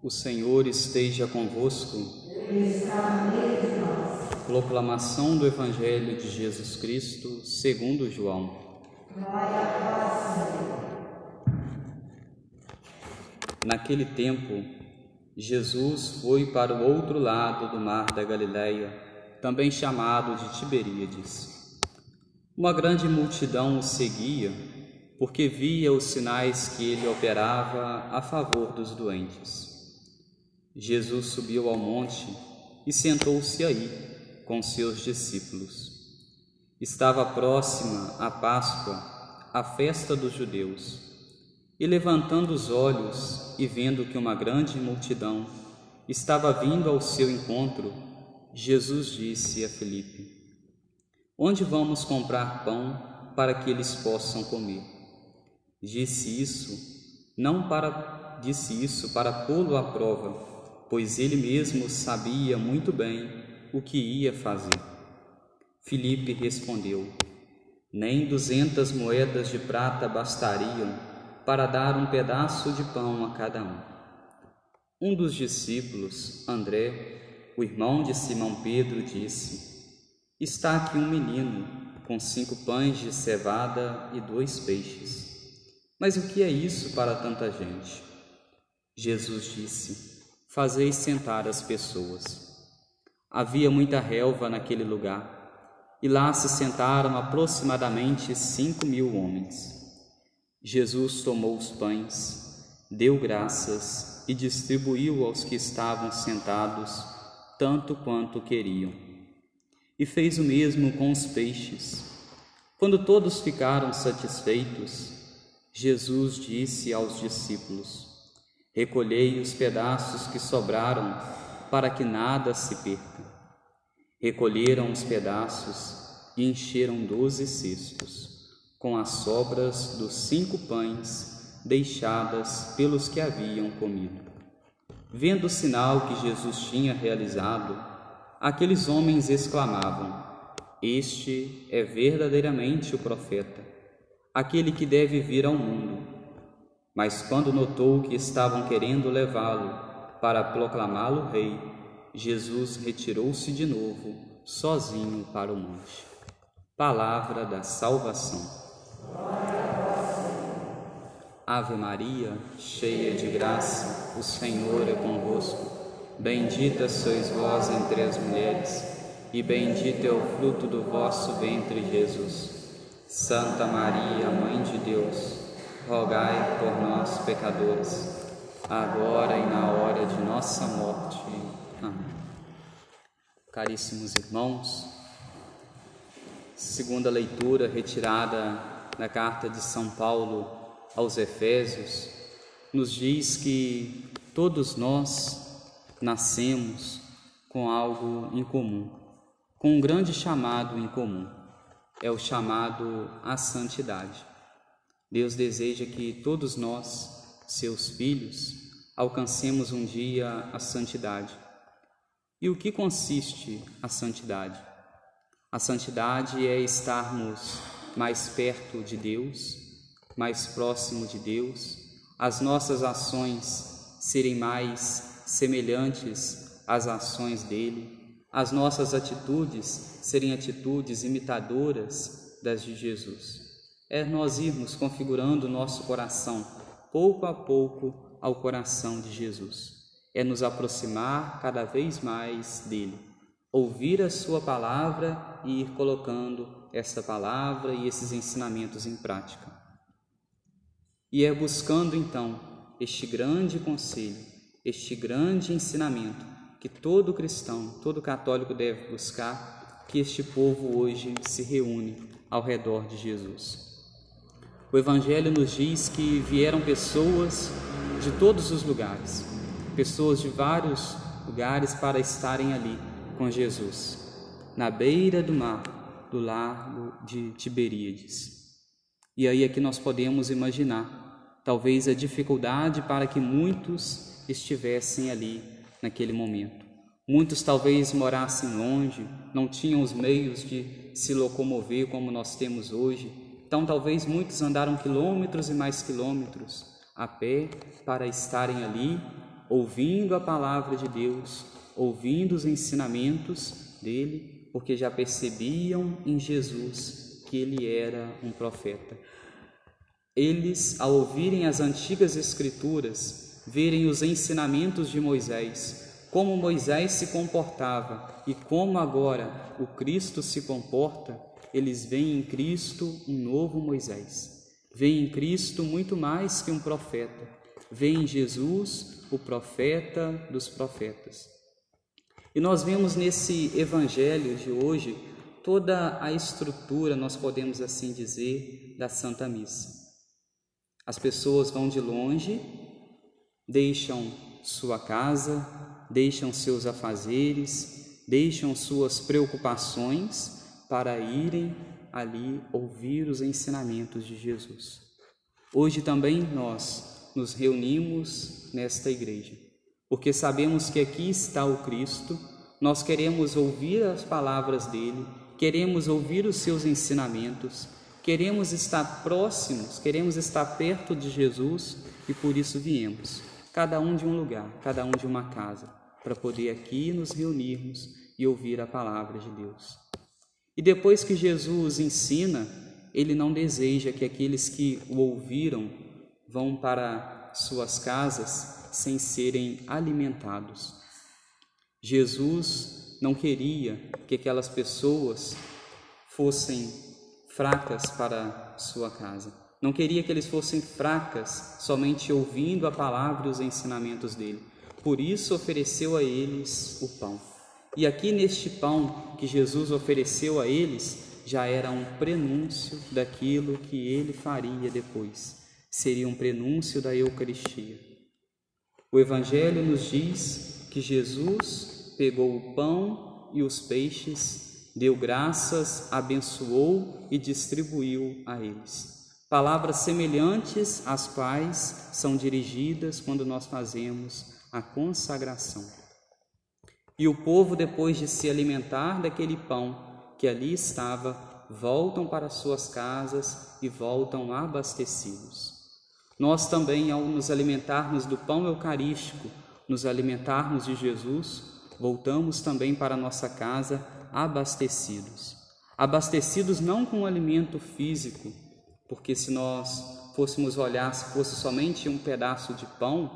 O Senhor esteja convosco. Proclamação do Evangelho de Jesus Cristo, segundo João. Naquele tempo, Jesus foi para o outro lado do mar da Galileia, também chamado de Tiberíades. Uma grande multidão o seguia, porque via os sinais que ele operava a favor dos doentes. Jesus subiu ao monte e sentou-se aí com seus discípulos. Estava próxima a Páscoa, a festa dos judeus. E levantando os olhos e vendo que uma grande multidão estava vindo ao seu encontro, Jesus disse a Felipe: Onde vamos comprar pão para que eles possam comer? Disse isso não para disse isso para pô-lo à prova, pois ele mesmo sabia muito bem o que ia fazer. Filipe respondeu: Nem duzentas moedas de prata bastariam para dar um pedaço de pão a cada um. Um dos discípulos, André, o irmão de Simão Pedro, disse: Está aqui um menino com cinco pães de cevada e dois peixes. Mas o que é isso para tanta gente? Jesus disse: Fazeis sentar as pessoas. Havia muita relva naquele lugar, e lá se sentaram aproximadamente cinco mil homens. Jesus tomou os pães, deu graças e distribuiu aos que estavam sentados, tanto quanto queriam. E fez o mesmo com os peixes. Quando todos ficaram satisfeitos, Jesus disse aos discípulos: Recolhei os pedaços que sobraram, para que nada se perca. Recolheram os pedaços e encheram doze cestos, com as sobras dos cinco pães deixadas pelos que haviam comido. Vendo o sinal que Jesus tinha realizado, aqueles homens exclamavam: Este é verdadeiramente o profeta aquele que deve vir ao mundo. Mas quando notou que estavam querendo levá-lo para proclamá-lo rei, Jesus retirou-se de novo, sozinho para o monte. Palavra da salvação. Ave Maria, cheia de graça, o Senhor é convosco. Bendita sois vós entre as mulheres, e bendito é o fruto do vosso ventre, Jesus. Santa Maria, Mãe de Deus, rogai por nós, pecadores, agora e na hora de nossa morte. Amém. Caríssimos irmãos, segunda leitura retirada da carta de São Paulo aos Efésios, nos diz que todos nós nascemos com algo em comum, com um grande chamado em comum é o chamado à santidade. Deus deseja que todos nós, seus filhos, alcancemos um dia a santidade. E o que consiste a santidade? A santidade é estarmos mais perto de Deus, mais próximo de Deus, as nossas ações serem mais semelhantes às ações dele, as nossas atitudes serem atitudes imitadoras das de Jesus. É nós irmos configurando o nosso coração, pouco a pouco, ao coração de Jesus. É nos aproximar cada vez mais dele, ouvir a Sua palavra e ir colocando essa palavra e esses ensinamentos em prática. E é buscando então este grande conselho, este grande ensinamento que todo cristão, todo católico deve buscar, que este povo hoje se reúne ao redor de Jesus. O Evangelho nos diz que vieram pessoas de todos os lugares, pessoas de vários lugares para estarem ali com Jesus, na beira do mar, do largo de Tiberíades. E aí é que nós podemos imaginar, talvez a dificuldade para que muitos estivessem ali naquele momento. Muitos talvez morassem longe, não tinham os meios de se locomover como nós temos hoje. Então, talvez muitos andaram quilômetros e mais quilômetros, a pé para estarem ali ouvindo a palavra de Deus, ouvindo os ensinamentos dele, porque já percebiam em Jesus que ele era um profeta. Eles, ao ouvirem as antigas Escrituras, verem os ensinamentos de Moisés, como Moisés se comportava e como agora o Cristo se comporta, eles veem em Cristo um novo Moisés. Veem em Cristo muito mais que um profeta. Veem em Jesus o profeta dos profetas. E nós vemos nesse evangelho de hoje toda a estrutura, nós podemos assim dizer, da Santa Missa. As pessoas vão de longe, deixam sua casa, deixam seus afazeres, deixam suas preocupações para irem ali ouvir os ensinamentos de Jesus. Hoje também nós nos reunimos nesta igreja, porque sabemos que aqui está o Cristo, nós queremos ouvir as palavras dele, queremos ouvir os seus ensinamentos Queremos estar próximos, queremos estar perto de Jesus e por isso viemos, cada um de um lugar, cada um de uma casa, para poder aqui nos reunirmos e ouvir a palavra de Deus. E depois que Jesus ensina, ele não deseja que aqueles que o ouviram vão para suas casas sem serem alimentados. Jesus não queria que aquelas pessoas fossem fracas para sua casa. Não queria que eles fossem fracas somente ouvindo a palavra e os ensinamentos dele. Por isso ofereceu a eles o pão. E aqui neste pão que Jesus ofereceu a eles, já era um prenúncio daquilo que ele faria depois. Seria um prenúncio da Eucaristia. O Evangelho nos diz que Jesus pegou o pão e os peixes deu graças, abençoou e distribuiu a eles. Palavras semelhantes às quais são dirigidas quando nós fazemos a consagração. E o povo, depois de se alimentar daquele pão que ali estava, voltam para suas casas e voltam abastecidos. Nós também, ao nos alimentarmos do pão eucarístico, nos alimentarmos de Jesus, voltamos também para nossa casa abastecidos. Abastecidos não com alimento físico, porque se nós fôssemos olhar, se fosse somente um pedaço de pão,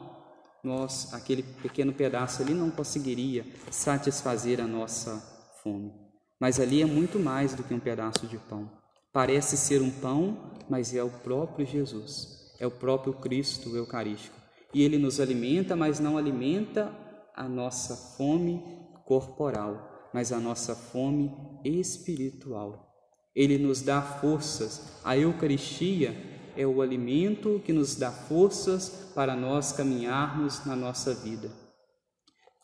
nós, aquele pequeno pedaço ali não conseguiria satisfazer a nossa fome. Mas ali é muito mais do que um pedaço de pão. Parece ser um pão, mas é o próprio Jesus, é o próprio Cristo Eucarístico. E ele nos alimenta, mas não alimenta a nossa fome corporal, mas a nossa fome espiritual. Ele nos dá forças. A Eucaristia é o alimento que nos dá forças para nós caminharmos na nossa vida.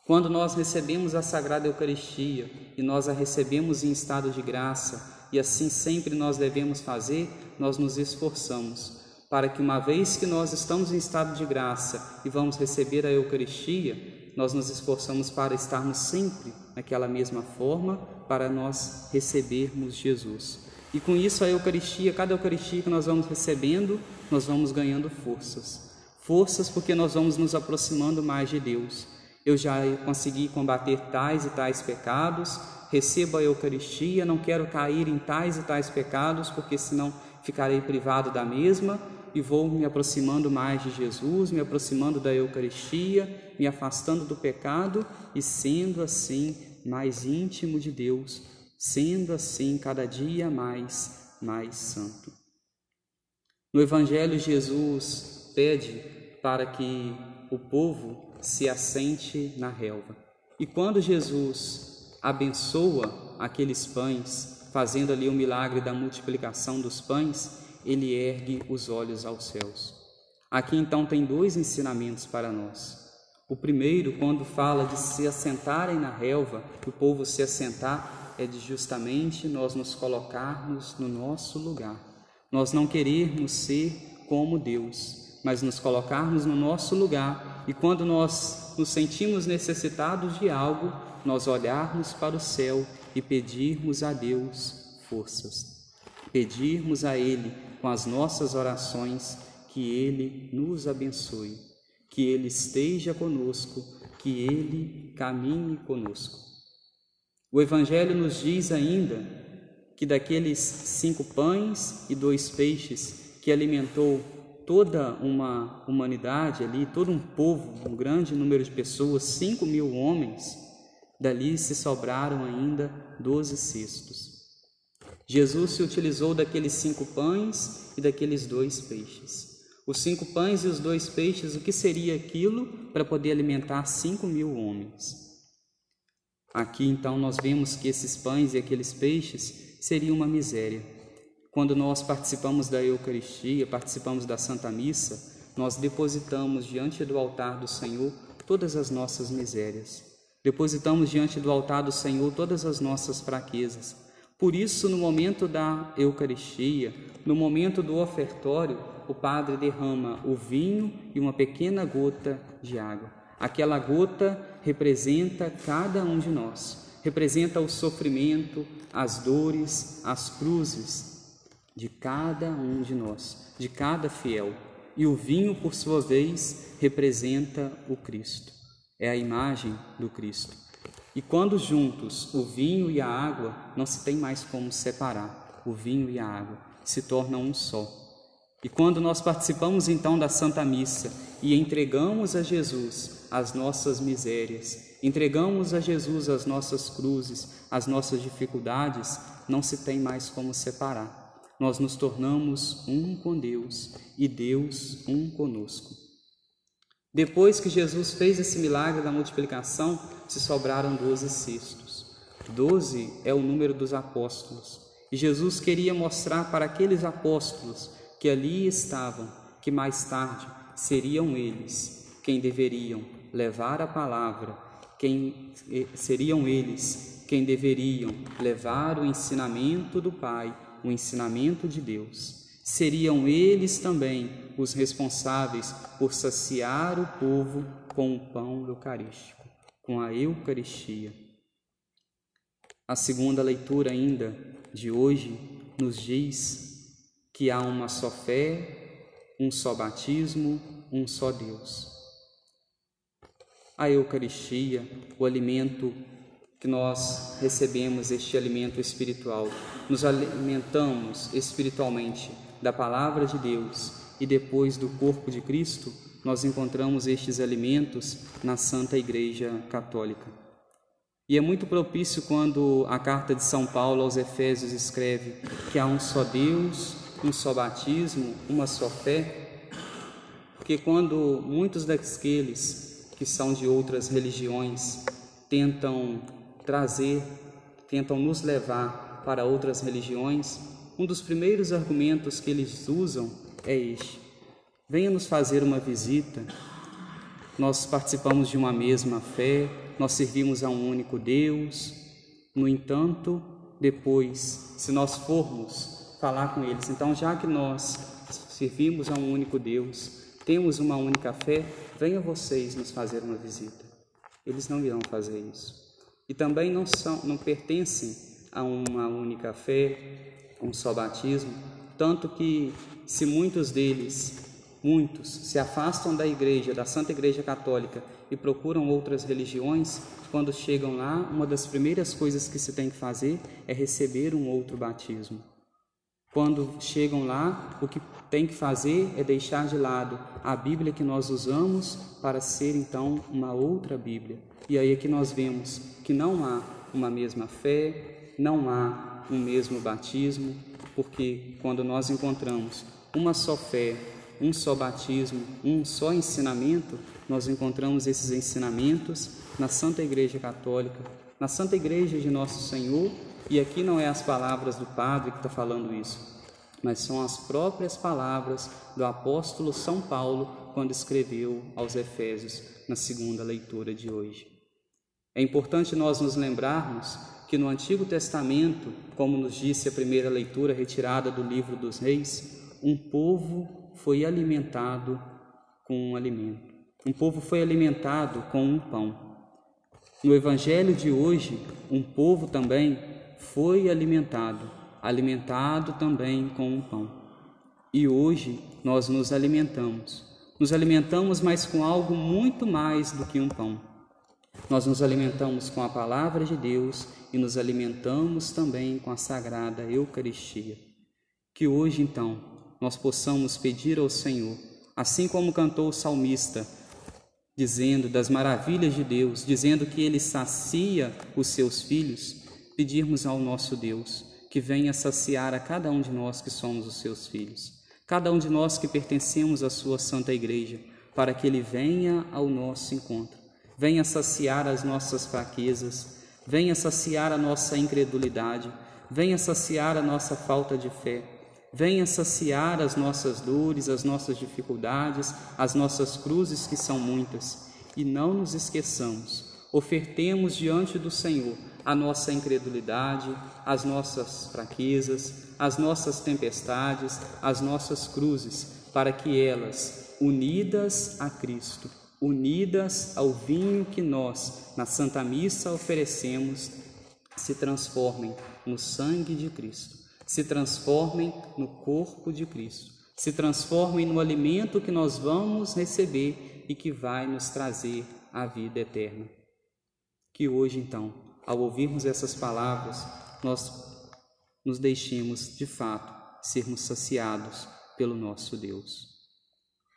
Quando nós recebemos a Sagrada Eucaristia e nós a recebemos em estado de graça, e assim sempre nós devemos fazer, nós nos esforçamos para que, uma vez que nós estamos em estado de graça e vamos receber a Eucaristia, nós nos esforçamos para estarmos sempre naquela mesma forma para nós recebermos Jesus. E com isso a Eucaristia, cada Eucaristia que nós vamos recebendo, nós vamos ganhando forças. Forças porque nós vamos nos aproximando mais de Deus. Eu já consegui combater tais e tais pecados, recebo a Eucaristia, não quero cair em tais e tais pecados, porque senão ficarei privado da mesma e vou me aproximando mais de Jesus, me aproximando da Eucaristia, me afastando do pecado e sendo assim mais íntimo de Deus, sendo assim cada dia mais, mais santo. No Evangelho, Jesus pede para que o povo se assente na relva. E quando Jesus abençoa aqueles pães, fazendo ali o milagre da multiplicação dos pães, ele ergue os olhos aos céus. Aqui então tem dois ensinamentos para nós. O primeiro, quando fala de se assentarem na relva, o povo se assentar, é de justamente nós nos colocarmos no nosso lugar. Nós não querermos ser como Deus, mas nos colocarmos no nosso lugar e quando nós nos sentimos necessitados de algo, nós olharmos para o céu e pedirmos a Deus forças. Pedirmos a Ele com as nossas orações que Ele nos abençoe, que Ele esteja conosco, que Ele caminhe conosco. O Evangelho nos diz ainda que daqueles cinco pães e dois peixes que alimentou toda uma humanidade ali, todo um povo, um grande número de pessoas, cinco mil homens, dali se sobraram ainda doze cestos. Jesus se utilizou daqueles cinco pães e daqueles dois peixes. Os cinco pães e os dois peixes, o que seria aquilo para poder alimentar cinco mil homens? Aqui então nós vemos que esses pães e aqueles peixes seriam uma miséria. Quando nós participamos da Eucaristia, participamos da Santa Missa, nós depositamos diante do altar do Senhor todas as nossas misérias. Depositamos diante do altar do Senhor todas as nossas fraquezas. Por isso, no momento da Eucaristia, no momento do ofertório, o padre derrama o vinho e uma pequena gota de água. Aquela gota representa cada um de nós, representa o sofrimento, as dores, as cruzes, de cada um de nós, de cada fiel. E o vinho, por sua vez, representa o Cristo, é a imagem do Cristo. E quando juntos o vinho e a água, não se tem mais como separar, o vinho e a água se tornam um só. E quando nós participamos então da Santa Missa e entregamos a Jesus as nossas misérias, entregamos a Jesus as nossas cruzes, as nossas dificuldades, não se tem mais como separar nós nos tornamos um com Deus e Deus um conosco. Depois que Jesus fez esse milagre da multiplicação, se sobraram doze cestos. Doze é o número dos apóstolos. E Jesus queria mostrar para aqueles apóstolos que ali estavam, que mais tarde seriam eles quem deveriam levar a palavra, quem eh, seriam eles quem deveriam levar o ensinamento do Pai o ensinamento de Deus. Seriam eles também os responsáveis por saciar o povo com o pão eucarístico, com a Eucaristia. A segunda leitura ainda de hoje nos diz que há uma só fé, um só batismo, um só Deus. A Eucaristia, o alimento que nós recebemos este alimento espiritual, nos alimentamos espiritualmente da palavra de Deus e depois do corpo de Cristo, nós encontramos estes alimentos na Santa Igreja Católica. E é muito propício quando a carta de São Paulo aos Efésios escreve que há um só Deus, um só batismo, uma só fé, porque quando muitos daqueles que são de outras religiões tentam trazer, tentam nos levar para outras religiões, um dos primeiros argumentos que eles usam é este: venha nos fazer uma visita. Nós participamos de uma mesma fé, nós servimos a um único Deus. No entanto, depois, se nós formos falar com eles, então, já que nós servimos a um único Deus, temos uma única fé, venha vocês nos fazer uma visita. Eles não irão fazer isso e também não, são, não pertencem a uma única fé, um só batismo, tanto que se muitos deles, muitos, se afastam da igreja, da Santa Igreja Católica e procuram outras religiões, quando chegam lá, uma das primeiras coisas que se tem que fazer é receber um outro batismo. Quando chegam lá, o que tem que fazer é deixar de lado a Bíblia que nós usamos para ser então uma outra Bíblia. E aí é que nós vemos que não há uma mesma fé, não há um mesmo batismo, porque quando nós encontramos uma só fé, um só batismo, um só ensinamento, nós encontramos esses ensinamentos na Santa Igreja Católica, na Santa Igreja de Nosso Senhor e aqui não é as palavras do padre que está falando isso, mas são as próprias palavras do apóstolo São Paulo quando escreveu aos Efésios na segunda leitura de hoje. É importante nós nos lembrarmos que no Antigo Testamento, como nos disse a primeira leitura retirada do livro dos Reis, um povo foi alimentado com um alimento. Um povo foi alimentado com um pão. No Evangelho de hoje, um povo também foi alimentado, alimentado também com o pão. E hoje nós nos alimentamos. Nos alimentamos, mas com algo muito mais do que um pão. Nós nos alimentamos com a palavra de Deus e nos alimentamos também com a sagrada Eucaristia. Que hoje, então, nós possamos pedir ao Senhor, assim como cantou o salmista, dizendo das maravilhas de Deus, dizendo que Ele sacia os seus filhos, pedirmos ao nosso Deus que venha saciar a cada um de nós que somos os seus filhos, cada um de nós que pertencemos à Sua Santa Igreja, para que Ele venha ao nosso encontro, venha saciar as nossas fraquezas, venha saciar a nossa incredulidade, venha saciar a nossa falta de fé. Venha saciar as nossas dores, as nossas dificuldades, as nossas cruzes, que são muitas. E não nos esqueçamos, ofertemos diante do Senhor a nossa incredulidade, as nossas fraquezas, as nossas tempestades, as nossas cruzes, para que elas, unidas a Cristo, unidas ao vinho que nós, na Santa Missa, oferecemos, se transformem no sangue de Cristo se transformem no corpo de Cristo, se transformem no alimento que nós vamos receber e que vai nos trazer a vida eterna. Que hoje, então, ao ouvirmos essas palavras, nós nos deixemos de fato sermos saciados pelo nosso Deus.